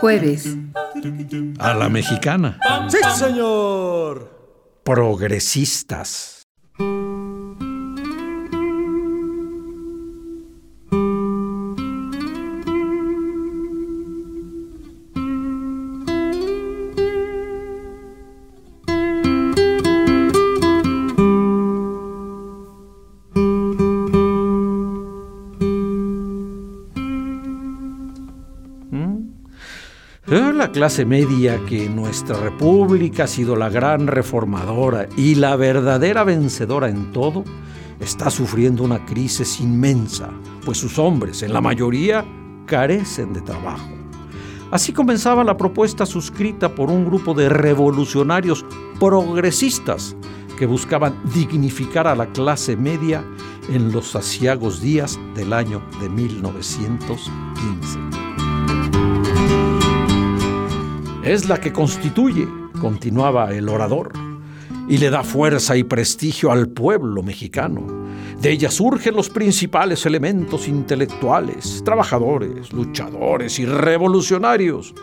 Jueves. A la mexicana. Sí, señor. Progresistas. La clase media que en nuestra república ha sido la gran reformadora y la verdadera vencedora en todo, está sufriendo una crisis inmensa, pues sus hombres, en la mayoría, carecen de trabajo. Así comenzaba la propuesta suscrita por un grupo de revolucionarios progresistas que buscaban dignificar a la clase media en los asiagos días del año de 1915. Es la que constituye, continuaba el orador, y le da fuerza y prestigio al pueblo mexicano. De ella surgen los principales elementos intelectuales, trabajadores, luchadores y revolucionarios.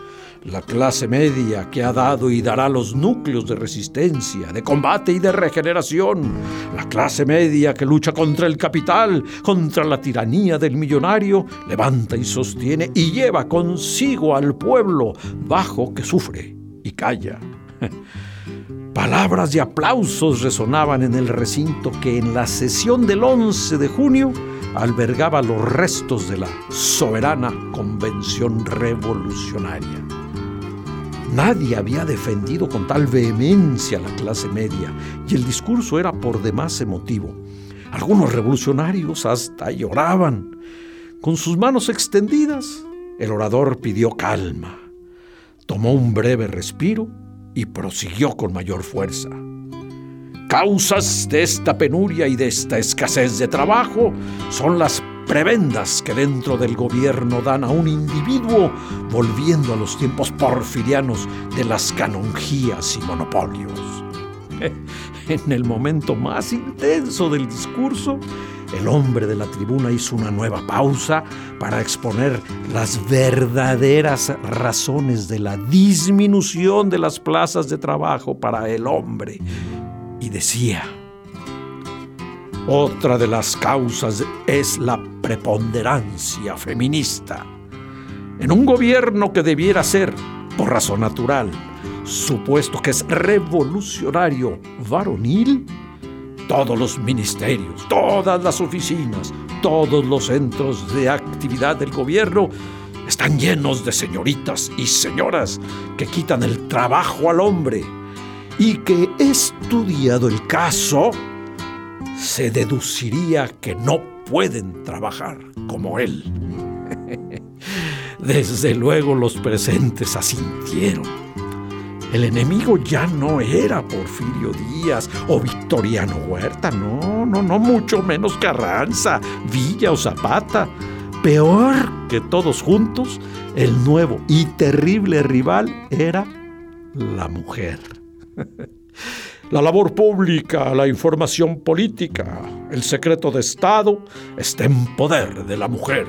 La clase media que ha dado y dará los núcleos de resistencia, de combate y de regeneración. La clase media que lucha contra el capital, contra la tiranía del millonario, levanta y sostiene y lleva consigo al pueblo bajo que sufre y calla. Palabras y aplausos resonaban en el recinto que en la sesión del 11 de junio albergaba los restos de la soberana convención revolucionaria. Nadie había defendido con tal vehemencia a la clase media y el discurso era por demás emotivo. Algunos revolucionarios hasta lloraban. Con sus manos extendidas, el orador pidió calma. Tomó un breve respiro y prosiguió con mayor fuerza. Causas de esta penuria y de esta escasez de trabajo son las prebendas que dentro del gobierno dan a un individuo volviendo a los tiempos porfirianos de las canonjías y monopolios. En el momento más intenso del discurso, el hombre de la tribuna hizo una nueva pausa para exponer las verdaderas razones de la disminución de las plazas de trabajo para el hombre. Y decía, otra de las causas es la preponderancia feminista. En un gobierno que debiera ser, por razón natural, supuesto que es revolucionario varonil, todos los ministerios, todas las oficinas, todos los centros de actividad del gobierno están llenos de señoritas y señoras que quitan el trabajo al hombre y que estudiado el caso, se deduciría que no pueden trabajar como él. Desde luego los presentes asintieron. El enemigo ya no era Porfirio Díaz o Victoriano Huerta, no, no, no, mucho menos Carranza, Villa o Zapata. Peor que todos juntos, el nuevo y terrible rival era la mujer. La labor pública, la información política, el secreto de Estado está en poder de la mujer.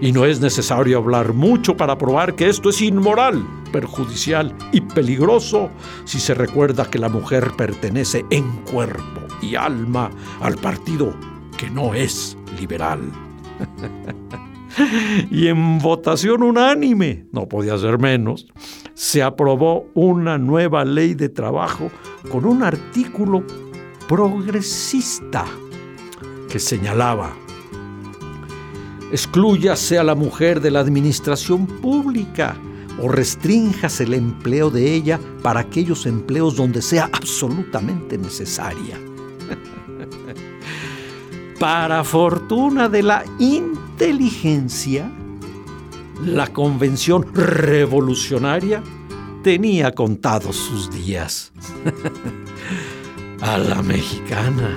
Y no es necesario hablar mucho para probar que esto es inmoral, perjudicial y peligroso si se recuerda que la mujer pertenece en cuerpo y alma al partido que no es liberal. y en votación unánime, no podía ser menos, se aprobó una nueva ley de trabajo con un artículo progresista que señalaba exclúyase a la mujer de la administración pública, o restrinjas el empleo de ella para aquellos empleos donde sea absolutamente necesaria. para fortuna de la inteligencia, la convención revolucionaria tenía contados sus días. A la mexicana.